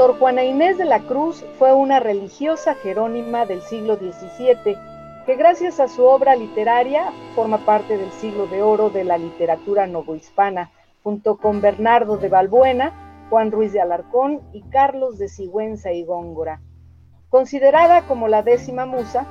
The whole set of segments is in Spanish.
Sor Juana Inés de la Cruz fue una religiosa jerónima del siglo XVII que gracias a su obra literaria forma parte del siglo de oro de la literatura novohispana, junto con Bernardo de Balbuena, Juan Ruiz de Alarcón y Carlos de Sigüenza y Góngora. Considerada como la décima musa,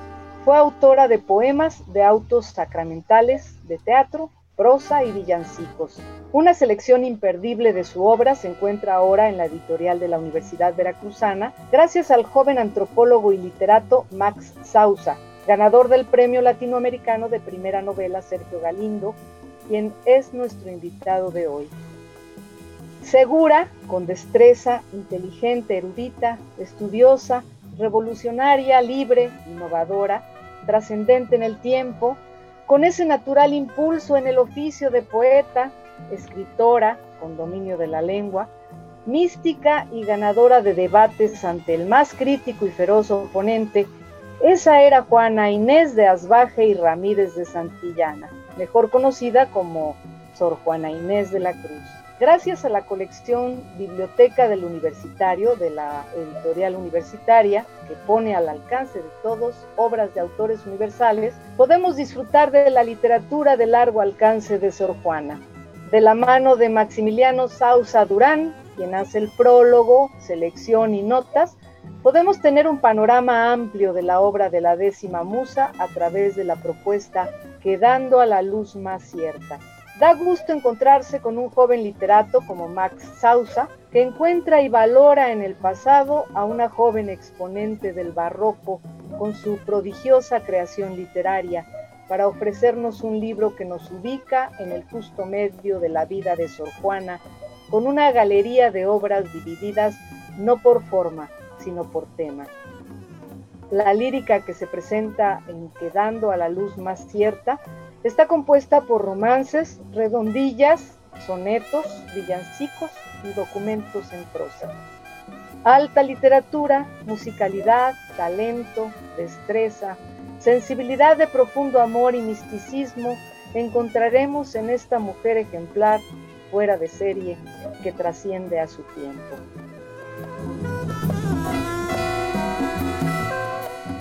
fue autora de poemas, de autos sacramentales, de teatro, prosa y villancicos. Una selección imperdible de su obra se encuentra ahora en la editorial de la Universidad Veracruzana, gracias al joven antropólogo y literato Max Sausa, ganador del Premio Latinoamericano de Primera Novela Sergio Galindo, quien es nuestro invitado de hoy. Segura, con destreza, inteligente, erudita, estudiosa, revolucionaria, libre, innovadora, trascendente en el tiempo, con ese natural impulso en el oficio de poeta, escritora, con dominio de la lengua, mística y ganadora de debates ante el más crítico y feroz oponente, esa era Juana Inés de Asbaje y Ramírez de Santillana, mejor conocida como Sor Juana Inés de la Cruz. Gracias a la colección Biblioteca del Universitario de la editorial universitaria, que pone al alcance de todos obras de autores universales, podemos disfrutar de la literatura de largo alcance de Sor Juana. De la mano de Maximiliano Sausa Durán, quien hace el prólogo, selección y notas, podemos tener un panorama amplio de la obra de la décima musa a través de la propuesta Quedando a la luz más cierta Da gusto encontrarse con un joven literato como Max Sausa, que encuentra y valora en el pasado a una joven exponente del barroco con su prodigiosa creación literaria, para ofrecernos un libro que nos ubica en el justo medio de la vida de Sor Juana, con una galería de obras divididas no por forma, sino por tema. La lírica que se presenta en Quedando a la luz más cierta Está compuesta por romances, redondillas, sonetos, villancicos y documentos en prosa. Alta literatura, musicalidad, talento, destreza, sensibilidad de profundo amor y misticismo encontraremos en esta mujer ejemplar, fuera de serie, que trasciende a su tiempo.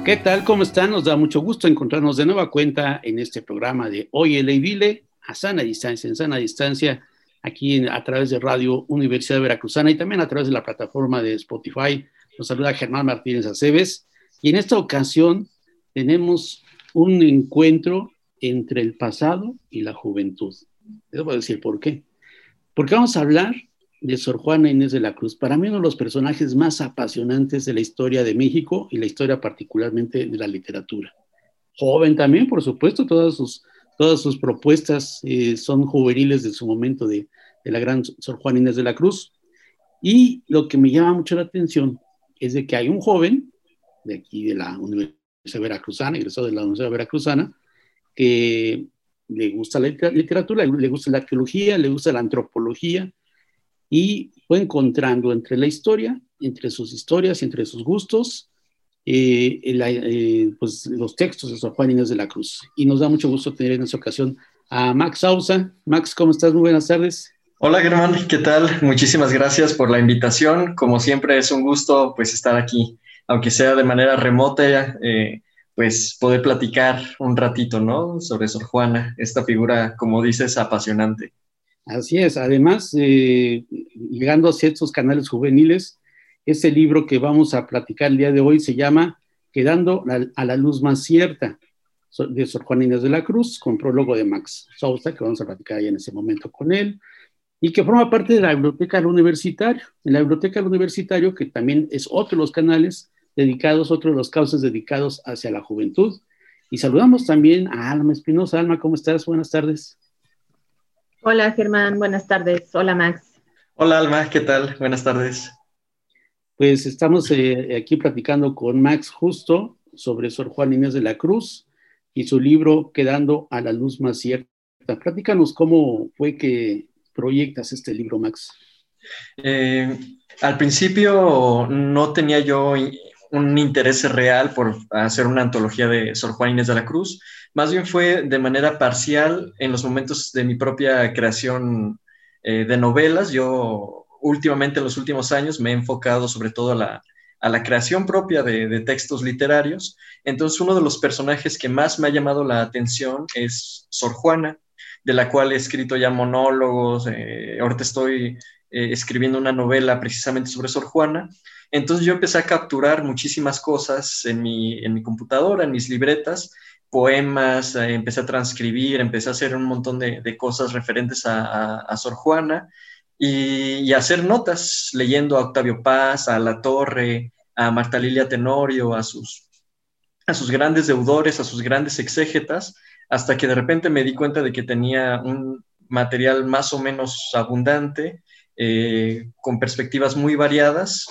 ¿Qué tal? ¿Cómo están? Nos da mucho gusto encontrarnos de nueva cuenta en este programa de Hoy el Dile a sana distancia, en sana distancia, aquí a través de Radio Universidad Veracruzana y también a través de la plataforma de Spotify. Nos saluda Germán Martínez Aceves y en esta ocasión tenemos un encuentro entre el pasado y la juventud. Les voy a decir por qué. Porque vamos a hablar de Sor Juana Inés de la Cruz, para mí uno de los personajes más apasionantes de la historia de México y la historia particularmente de la literatura. Joven también, por supuesto, todas sus, todas sus propuestas eh, son juveniles de su momento de, de, la gran Sor Juana Inés de la Cruz. Y lo que me llama mucho la atención es de que hay un joven de aquí de la Universidad Veracruzana, egresado de la Universidad Veracruzana, que le gusta la literatura, le gusta la arqueología, le gusta la antropología, y fue encontrando entre la historia, entre sus historias, entre sus gustos, eh, eh, pues, los textos de Sor Juan Inés de la Cruz. Y nos da mucho gusto tener en esta ocasión a Max Sausa. Max, ¿cómo estás? Muy buenas tardes. Hola Germán, ¿qué tal? Muchísimas gracias por la invitación. Como siempre es un gusto pues estar aquí, aunque sea de manera remota, eh, pues poder platicar un ratito, ¿no? Sobre Sor Juana, esta figura, como dices, apasionante. Así es, además, eh, llegando a ciertos canales juveniles, ese libro que vamos a platicar el día de hoy se llama Quedando a la luz más cierta, de Sor Juan Inés de la Cruz, con prólogo de Max Sousa, que vamos a platicar ahí en ese momento con él, y que forma parte de la Biblioteca del Universitario. En la Biblioteca del Universitario, que también es otro de los canales dedicados, otro de los cauces dedicados hacia la juventud. Y saludamos también a Alma Espinosa. Alma, ¿cómo estás? Buenas tardes. Hola Germán, buenas tardes. Hola Max. Hola Alma, ¿qué tal? Buenas tardes. Pues estamos eh, aquí platicando con Max Justo sobre Sor Juan Inés de la Cruz y su libro Quedando a la Luz Más Cierta. Platícanos cómo fue que proyectas este libro, Max. Eh, al principio no tenía yo un interés real por hacer una antología de Sor Juan Inés de la Cruz, más bien fue de manera parcial en los momentos de mi propia creación eh, de novelas. Yo últimamente, en los últimos años, me he enfocado sobre todo a la, creación propia de, textos literarios. Entonces, uno de los personajes que más me ha llamado la atención es Sor Juana, de la cual he escrito ya monólogos. Eh, ahorita estoy eh, escribiendo una novela precisamente sobre Sor Juana. Entonces yo empecé a capturar muchísimas cosas en mi, en mi computadora, en mis libretas, poemas, eh, empecé a transcribir, empecé a hacer un montón de, cosas referentes a, Sor Juana y, a hacer notas, leyendo a Octavio Paz, a La Torre, a Marta Lilia Tenorio, a sus, a sus grandes deudores, a sus grandes exégetas, hasta que de repente me di cuenta de que tenía un material más o menos abundante, eh, con perspectivas muy variadas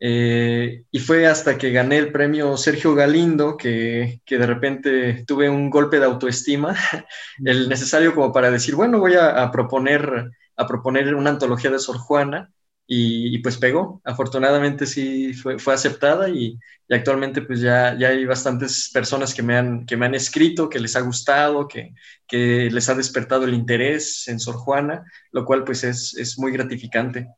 eh, y fue hasta que gané el premio Sergio Galindo que, que, de repente tuve un golpe de autoestima, el necesario como para decir, bueno, voy a, proponer, a proponer una antología de Sor Juana y, pues pegó. Afortunadamente sí fue, fue aceptada y, y, actualmente pues ya, ya hay bastantes personas que me, han, que me han escrito, que les ha gustado, que, que les ha despertado el interés en Sor Juana, lo cual pues es, es muy gratificante.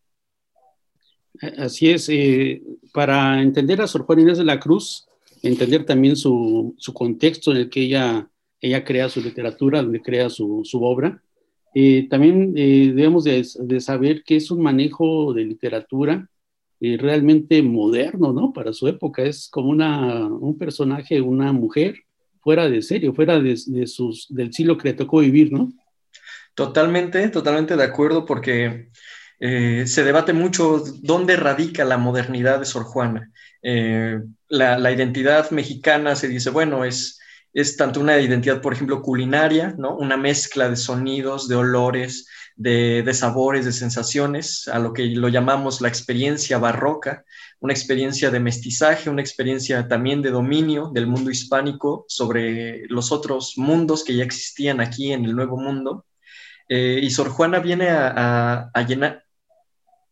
Así es, eh, para entender a Sor Juana Inés de la Cruz, entender también su, contexto en el que ella, ella crea su literatura, donde crea su, obra, eh, también eh, debemos de, saber que es un manejo de literatura realmente moderno, ¿no? Para su época, es como una, un personaje, una mujer fuera de serio, fuera de, sus, del siglo que le tocó vivir, ¿no? Totalmente, totalmente de acuerdo, porque eh, se debate mucho dónde radica la modernidad de Sor Juana. Eh, la, identidad mexicana se dice, bueno, es, es tanto una identidad, por ejemplo, culinaria, ¿no? Una mezcla de sonidos, de olores, de, sabores, de sensaciones, a lo que lo llamamos la experiencia barroca, una experiencia de mestizaje, una experiencia también de dominio del mundo hispánico sobre los otros mundos que ya existían aquí en el Nuevo Mundo. Eh, y Sor Juana viene a, llenar,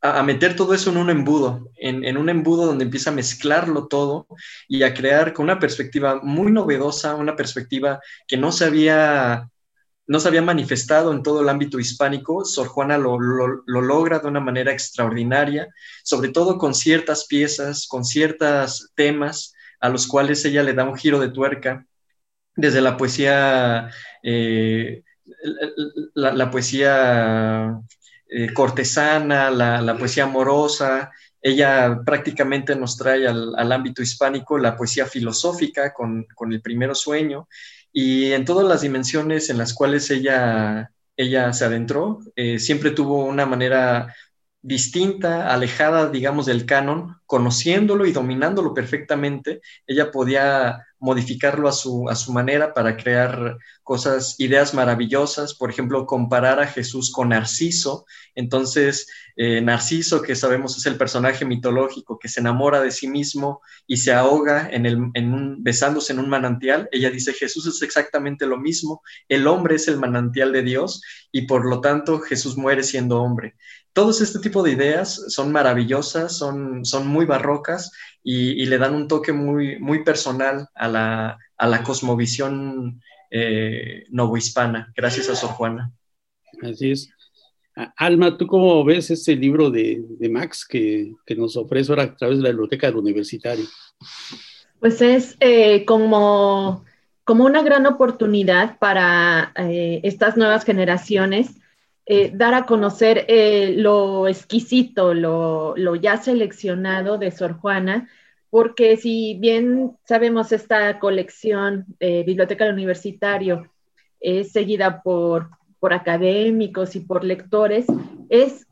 a, meter todo eso en un embudo, en, un embudo donde empieza a mezclarlo todo y a crear con una perspectiva muy novedosa, una perspectiva que no se había, no se manifestado en todo el ámbito hispánico. Sor Juana lo, logra de una manera extraordinaria, sobre todo con ciertas piezas, con ciertos temas a los cuales ella le da un giro de tuerca, desde la poesía... Eh, la, poesía eh, cortesana, la, poesía amorosa. Ella prácticamente nos trae al, ámbito hispánico la poesía filosófica con, el primero sueño. Y en todas las dimensiones en las cuales ella, ella se adentró, eh, siempre tuvo una manera distinta, alejada, digamos, del canon, conociéndolo y dominándolo perfectamente, ella podía modificarlo a su, a su manera para crear cosas, ideas maravillosas, por ejemplo, comparar a Jesús con Narciso. Entonces, eh, Narciso, que sabemos es el personaje mitológico que se enamora de sí mismo y se ahoga en un, besándose en un manantial, ella dice, Jesús es exactamente lo mismo, el hombre es el manantial de Dios y por lo tanto Jesús muere siendo hombre. Todos este tipo de ideas son maravillosas, son, son muy barrocas y, le dan un toque muy, muy personal a la, a la cosmovisión eh, novohispana, gracias a Sor Juana. Así es. Alma, ¿tú cómo ves este libro de, Max que, nos ofrece ahora a través de la biblioteca del universitario? Pues es eh, como, como una gran oportunidad para eh, estas nuevas generaciones eh, dar a conocer eh, lo exquisito, lo, ya seleccionado de Sor Juana, porque si bien sabemos esta colección eh, Biblioteca Universitario es seguida por, por académicos y por lectores, es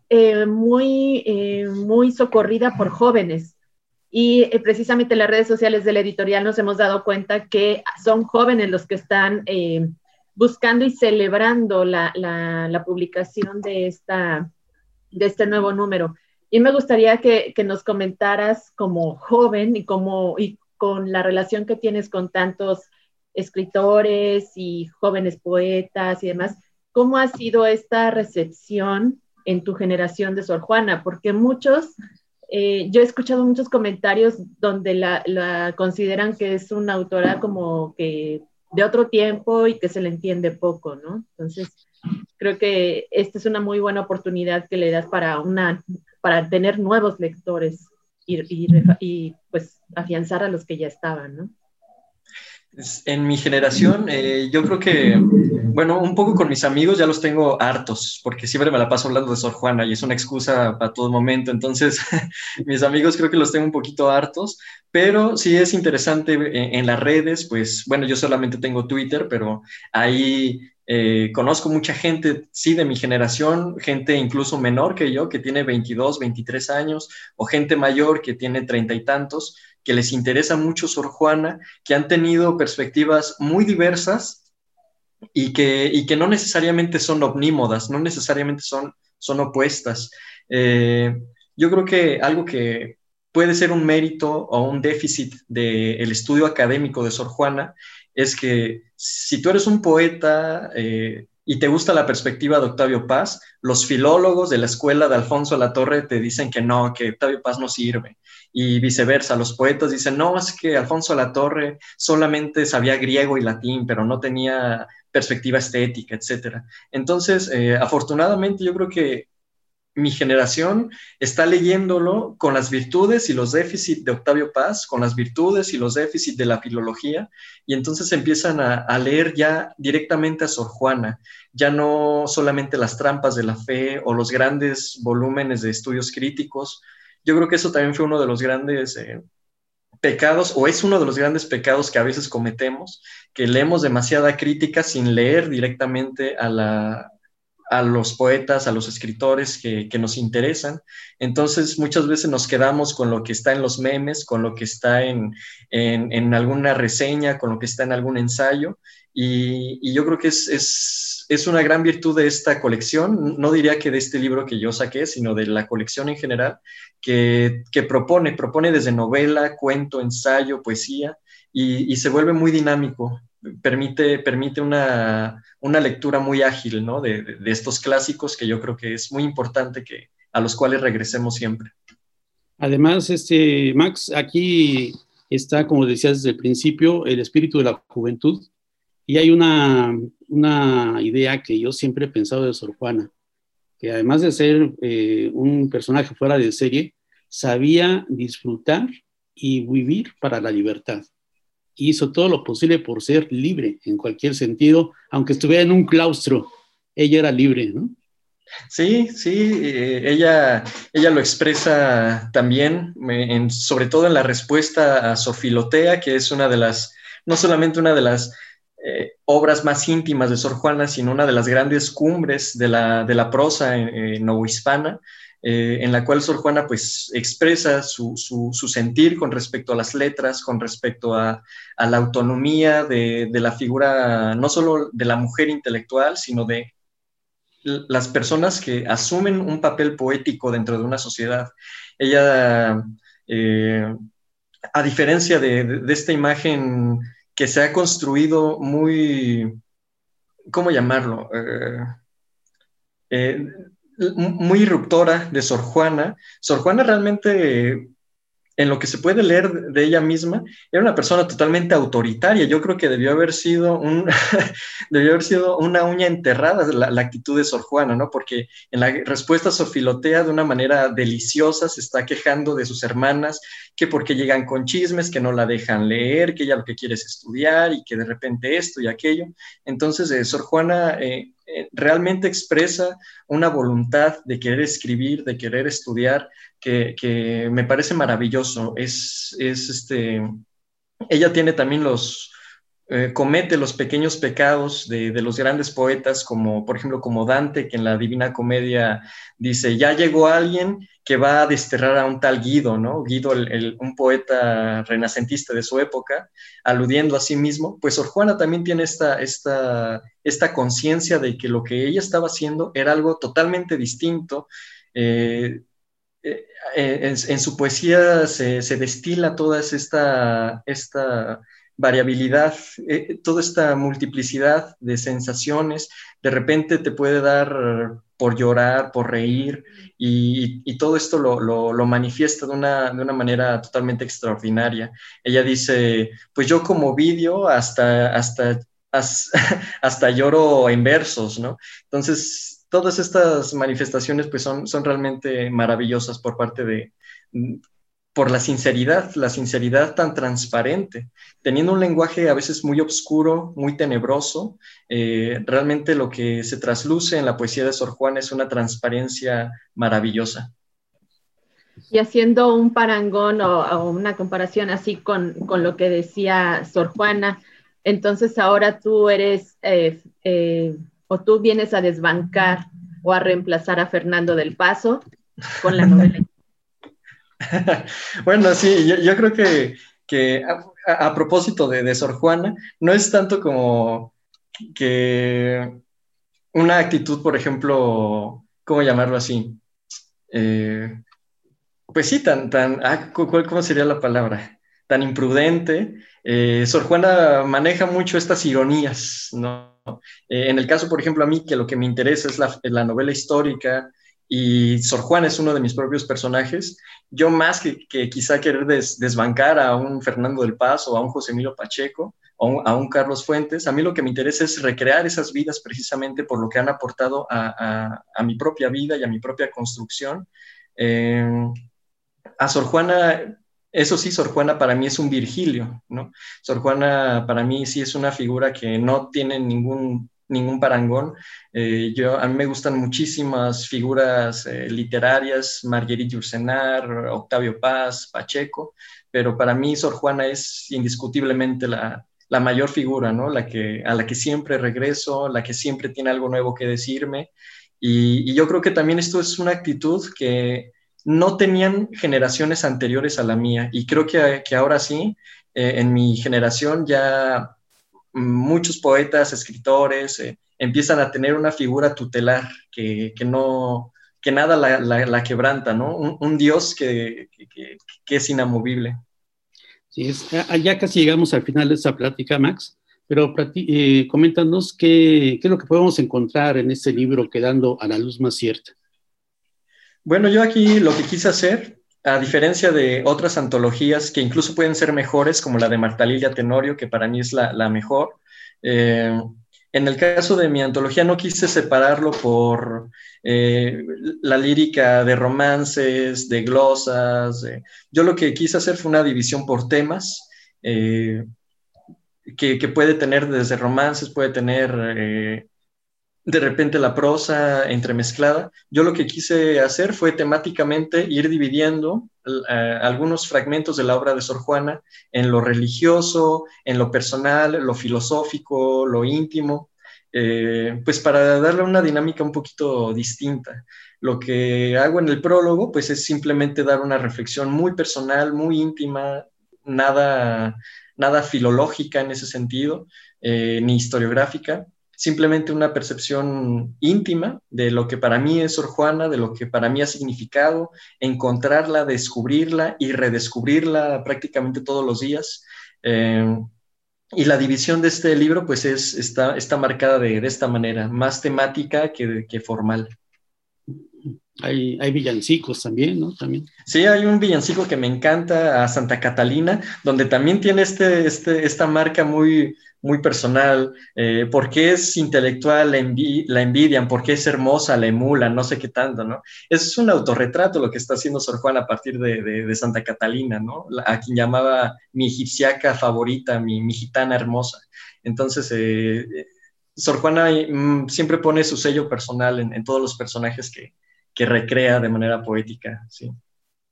muy, muy socorrida por jóvenes. Y precisamente en las redes sociales de la editorial nos hemos dado cuenta que son jóvenes los que están buscando y celebrando la, publicación de, esta, de este nuevo número. Y me gustaría que, nos comentaras como joven y, como, y con la relación que tienes con tantos escritores y jóvenes poetas y demás, ¿cómo ha sido esta recepción en tu generación de Sor Juana? Porque muchos, eh, yo he escuchado muchos comentarios donde la, la, consideran que es una autora como que de otro tiempo y que se le entiende poco, ¿no? Entonces, creo que esta es una muy buena oportunidad que le das para, una, para tener nuevos lectores y, y, y pues afianzar a los que ya estaban, ¿no? En mi generación, eh, yo creo que, bueno, un poco con mis amigos ya los tengo hartos, porque siempre me la paso hablando de Sor Juana y es una excusa para todo momento. Entonces, mis amigos creo que los tengo un poquito hartos, pero sí es interesante en, en las redes, pues, bueno, yo solamente tengo Twitter, pero ahí eh, conozco mucha gente, sí, de mi generación, gente incluso menor que yo, que tiene 22, 23 años, o gente mayor que tiene treinta y tantos, que les interesa mucho Sor Juana, que han tenido perspectivas muy diversas y que, no necesariamente son omnímodas, no necesariamente son, son opuestas. Eh, yo creo que algo que puede ser un mérito o un déficit del estudio académico de Sor Juana es que si tú eres un poeta eh, y te gusta la perspectiva de Octavio Paz, los filólogos de la escuela de Alfonso Latorre te dicen que no, que Octavio Paz no sirve. Y viceversa, los poetas dicen, no, es que Alfonso Latorre solamente sabía griego y latín, pero no tenía perspectiva estética, etc. Entonces, eh, afortunadamente, yo creo que mi generación está leyéndolo con las virtudes y los déficits de Octavio Paz, con las virtudes y los déficits de la filología, y entonces empiezan a, leer ya directamente a Sor Juana, ya no solamente las trampas de la fe o los grandes volúmenes de estudios críticos. Yo creo que eso también fue uno de los grandes eh, pecados, o es uno de los grandes pecados que a veces cometemos, que leemos demasiada crítica sin leer directamente a la, a los poetas, a los escritores que, nos interesan. Entonces, muchas veces nos quedamos con lo que está en los memes, con lo que está en, alguna reseña, con lo que está en algún ensayo. Y, yo creo que es, es, una gran virtud de esta colección, no diría que de este libro que yo saqué, sino de la colección en general, que, propone, propone desde novela, cuento, ensayo, poesía, y se vuelve muy dinámico permite, permite una, lectura muy ágil ¿no? de, estos clásicos que yo creo que es muy importante que, a los cuales regresemos siempre. Además, este, Max, aquí está, como decías desde el principio, el espíritu de la juventud. Y hay una, una idea que yo siempre he pensado de Sor Juana, que además de ser eh, un personaje fuera de serie, sabía disfrutar y vivir para la libertad hizo todo lo posible por ser libre en cualquier sentido, aunque estuviera en un claustro, ella era libre, ¿no? Sí, sí, eh, ella, ella lo expresa también, sobre todo en la respuesta a Sofilotea, que es una de las, no solamente una de las eh, obras más íntimas de Sor Juana, sino una de las grandes cumbres de la, de la prosa eh, novohispana. Eh, en la cual Sor Juana pues expresa su, sentir con respecto a las letras, con respecto a, la autonomía de, la figura, no solo de la mujer intelectual, sino de las personas que asumen un papel poético dentro de una sociedad. Ella, eh, a diferencia de, esta imagen que se ha construido muy, ¿cómo llamarlo? Eh, muy irruptora de Sor Juana. Sor Juana realmente, en lo que se puede leer de ella misma, era una persona totalmente autoritaria. Yo creo que debió haber sido, debió haber sido una uña enterrada la, actitud de Sor Juana, ¿no? Porque en la respuesta Sofilotea, de una manera deliciosa, se está quejando de sus hermanas, que porque llegan con chismes, que no la dejan leer, que ella lo que quiere es estudiar y que de repente esto y aquello. Entonces, eh, Sor Juana... Eh, realmente expresa una voluntad de querer escribir, de querer estudiar, que, me parece maravilloso. Es, es, este, ella tiene también los, eh, comete los pequeños pecados de, los grandes poetas, como por ejemplo como Dante, que en la Divina Comedia dice, ya llegó alguien que va a desterrar a un tal Guido, ¿no? Guido, un poeta renacentista de su época, aludiendo a sí mismo, pues Sor Juana también tiene esta, esta, esta conciencia de que lo que ella estaba haciendo era algo totalmente distinto. Eh, eh, en, su poesía se, destila toda esta, esta variabilidad, eh, toda esta multiplicidad de sensaciones, de repente te puede dar por llorar, por reír, y, todo esto lo, manifiesta de una, de una, manera totalmente extraordinaria. Ella dice, pues yo como vídeo hasta, hasta, hasta, lloro en versos, ¿no? Entonces, todas estas manifestaciones pues son, son realmente maravillosas por parte de, por la sinceridad, la sinceridad tan transparente, teniendo un lenguaje a veces muy oscuro, muy tenebroso, eh, realmente lo que se trasluce en la poesía de Sor Juana es una transparencia maravillosa. Y haciendo un parangón o, una comparación así con, lo que decía Sor Juana, entonces ahora tú eres eh, eh, o tú vienes a desbancar o a reemplazar a Fernando del Paso con la novela bueno, sí, yo, creo que, a, propósito de, Sor Juana, no es tanto como que una actitud, por ejemplo, ¿cómo llamarlo así? Eh, pues sí, tan, tan, ah, ¿cómo sería la palabra? Tan imprudente. Eh, Sor Juana maneja mucho estas ironías, ¿no? Eh, en el caso, por ejemplo, a mí, que lo que me interesa es la novela histórica, y Sor Juan es uno de mis propios personajes. Yo más que, quizá querer desbancar a un Fernando del Paz o a un José Emilio Pacheco o a un Carlos Fuentes, a mí lo que me interesa es recrear esas vidas precisamente por lo que han aportado a, mi propia vida y a mi propia construcción. Eh, a Sor Juana eso sí, Sor Juana para mí es un Virgilio, ¿no? Sor Juana para mí sí es una figura que no tiene ningún ningún parangón. Eh, yo, a mí me gustan muchísimas figuras eh, literarias, Marguerite Yourcenar, Octavio Paz, Pacheco, pero para mí Sor Juana es indiscutiblemente la, mayor figura, ¿no? La que, a la que siempre regreso, la que siempre tiene algo nuevo que decirme. Y, yo creo que también esto es una actitud que no tenían generaciones anteriores a la mía. Y creo que, que ahora sí, eh, en mi generación ya muchos poetas, escritores, eh, empiezan a tener una figura tutelar que, no, que nada la, quebranta, ¿no? Un, Dios que, es inamovible. Sí, ya casi llegamos al final de esta plática, Max, pero eh, coméntanos qué, qué es lo que podemos encontrar en este libro quedando a la luz más cierta. Bueno, yo aquí lo que quise hacer a diferencia de otras antologías que incluso pueden ser mejores, como la de Marta Lilia Tenorio, que para mí es la, mejor, eh, en el caso de mi antología no quise separarlo por eh, la lírica de romances, de glosas. yo lo que quise hacer fue una división por temas. Eh, que, que, puede tener desde romances, puede tener de repente la prosa entremezclada. Yo lo que quise hacer fue temáticamente ir dividiendo eh, algunos fragmentos de la obra de Sor Juana en lo religioso, en lo personal, lo filosófico, lo íntimo, eh, pues para darle una dinámica un poquito distinta. Lo que hago en el prólogo, pues es simplemente dar una reflexión muy personal, muy íntima, nada, nada filológica en ese sentido, eh, ni historiográfica, simplemente una percepción íntima de lo que para mí es Sor Juana, de lo que para mí ha significado, encontrarla, descubrirla y redescubrirla prácticamente todos los días. Eh, y la división de este libro pues es, está, está marcada de, esta manera, más temática que, que formal. Hay, hay, villancicos también, ¿no? También. Sí, hay un villancico que me encanta, a Santa Catalina, donde también tiene este, este, esta marca muy, muy personal, eh, por qué es intelectual, la, envidian, por qué es hermosa, la emulan, no sé qué tanto, ¿no? Es un autorretrato lo que está haciendo Sor Juana a partir de, Santa Catalina, ¿no? a quien llamaba mi egipciaca favorita, mi, gitana hermosa. Entonces, eh, Sor Juana mm, siempre pone su sello personal en, todos los personajes que, recrea de manera poética, ¿sí?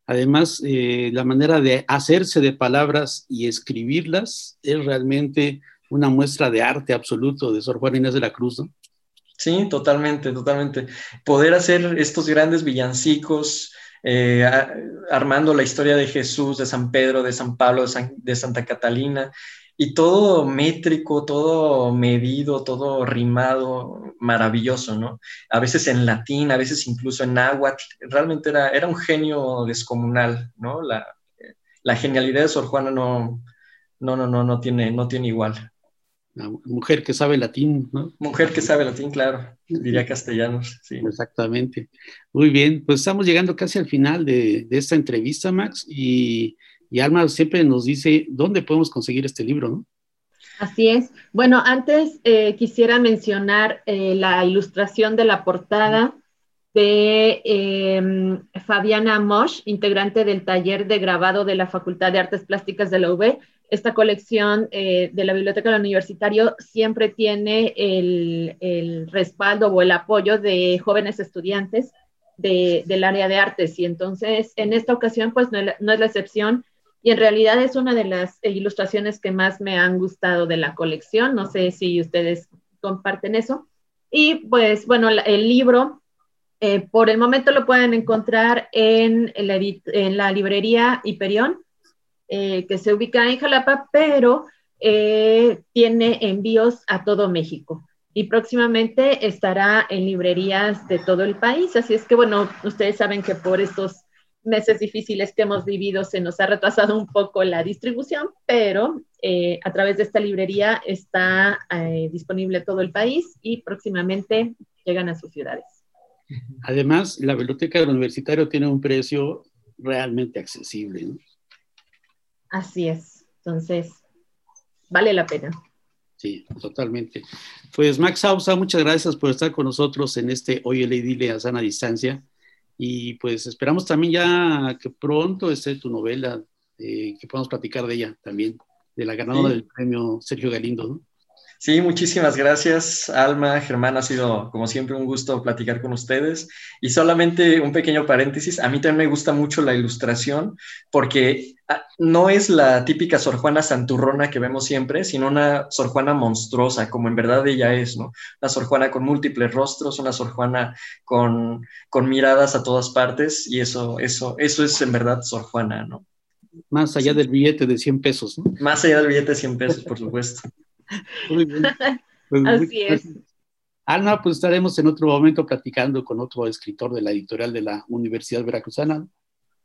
Además, eh, la manera de hacerse de palabras y escribirlas es realmente una muestra de arte absoluto de Sor Juana Inés de la Cruz, ¿no? Sí, totalmente, totalmente. Poder hacer estos grandes villancicos eh, armando la historia de Jesús, de San Pedro, de San Pablo, de, Santa Catalina, y todo métrico, todo medido, todo rimado, maravilloso, ¿no? A veces en latín, a veces incluso en náhuatl, realmente era, era un genio descomunal, ¿no? La, la genialidad de Sor Juana no, no, no, no, no tiene, no tiene igual. Mujer que sabe latín, ¿no? Mujer que sabe latín, claro, diría castellanos, sí. Exactamente. Muy bien, pues estamos llegando casi al final de, esta entrevista, Max, y, y, Alma siempre nos dice dónde podemos conseguir este libro, ¿no? Así es. Bueno, antes eh, quisiera mencionar eh, la ilustración de la portada de em, Fabiana Mosch, integrante del taller de grabado de la Facultad de Artes Plásticas de la UB. Esta colección eh, de la Biblioteca del Universitario siempre tiene el, respaldo o el apoyo de jóvenes estudiantes del área de artes y entonces en esta ocasión pues no, es la excepción y en realidad es una de las ilustraciones que más me han gustado de la colección. No sé si ustedes comparten eso. Y pues bueno, el libro eh, por el momento lo pueden encontrar en, la, librería Hiperión, eh, que se ubica en Jalapa, pero eh, tiene envíos a todo México y próximamente estará en librerías de todo el país. Así es que, bueno, ustedes saben que por estos meses difíciles que hemos vivido se nos ha retrasado un poco la distribución, pero a través de esta librería está disponible todo el país y próximamente llegan a sus ciudades. Además, la biblioteca del universitario tiene un precio realmente accesible. Así es. Entonces, vale la pena. Sí, totalmente. Pues Max Sausa, muchas gracias por estar con nosotros en este Hoy el Dile a sana distancia. Y pues esperamos también ya que pronto esté tu novela, eh, que podamos platicar de ella también, de la ganadora del premio Sergio Galindo. ¿no? Sí, muchísimas gracias, Alma, Germán. Ha sido, como siempre, un gusto platicar con ustedes. Y solamente un pequeño paréntesis, a mí también me gusta mucho la ilustración porque ah, no es la típica Sor Juana santurrona que vemos siempre, sino una Sor Juana monstruosa, como en verdad ella es, ¿no? Una Sor Juana con múltiples rostros, una Sor Juana con, con miradas a todas partes, y eso, eso, eso es en verdad Sor Juana, ¿no? Más allá del billete de 100 pesos, ¿no? Más allá del billete de 100 pesos, por supuesto. Muy bien. Pues Así es. Alma, pues estaremos en otro momento platicando con otro escritor de la editorial de la Universidad Veracruzana.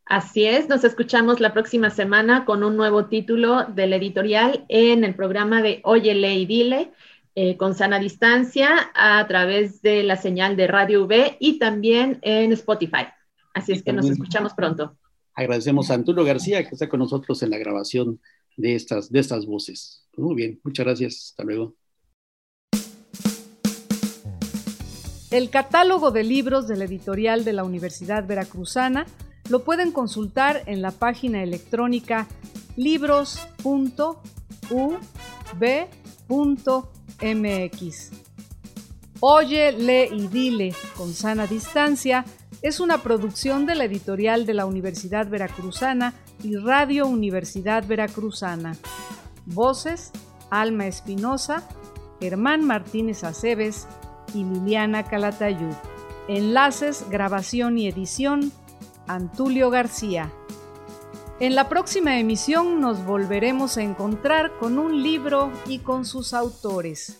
Así es, nos escuchamos la próxima semana con un nuevo título del editorial en el programa de Oye, Lee Dile, eh, con sana distancia, a través de la señal de Radio V y también en Spotify. Así es que nos escuchamos pronto. Agradecemos a Antulo García que está con nosotros en la grabación de estas, de estas voces. Muy bien, muchas gracias. Hasta luego. El catálogo de libros de la editorial de la Universidad Veracruzana lo pueden consultar en la página electrónica libros.ub.mx. Oye, lee y dile con sana distancia es una producción de la editorial de la Universidad Veracruzana y Radio Universidad Veracruzana. Voces, Alma Espinosa, Germán Martínez Aceves y Liliana Calatayud. Enlaces, grabación y edición, Antulio García. En la próxima emisión nos volveremos a encontrar con un libro y con sus autores.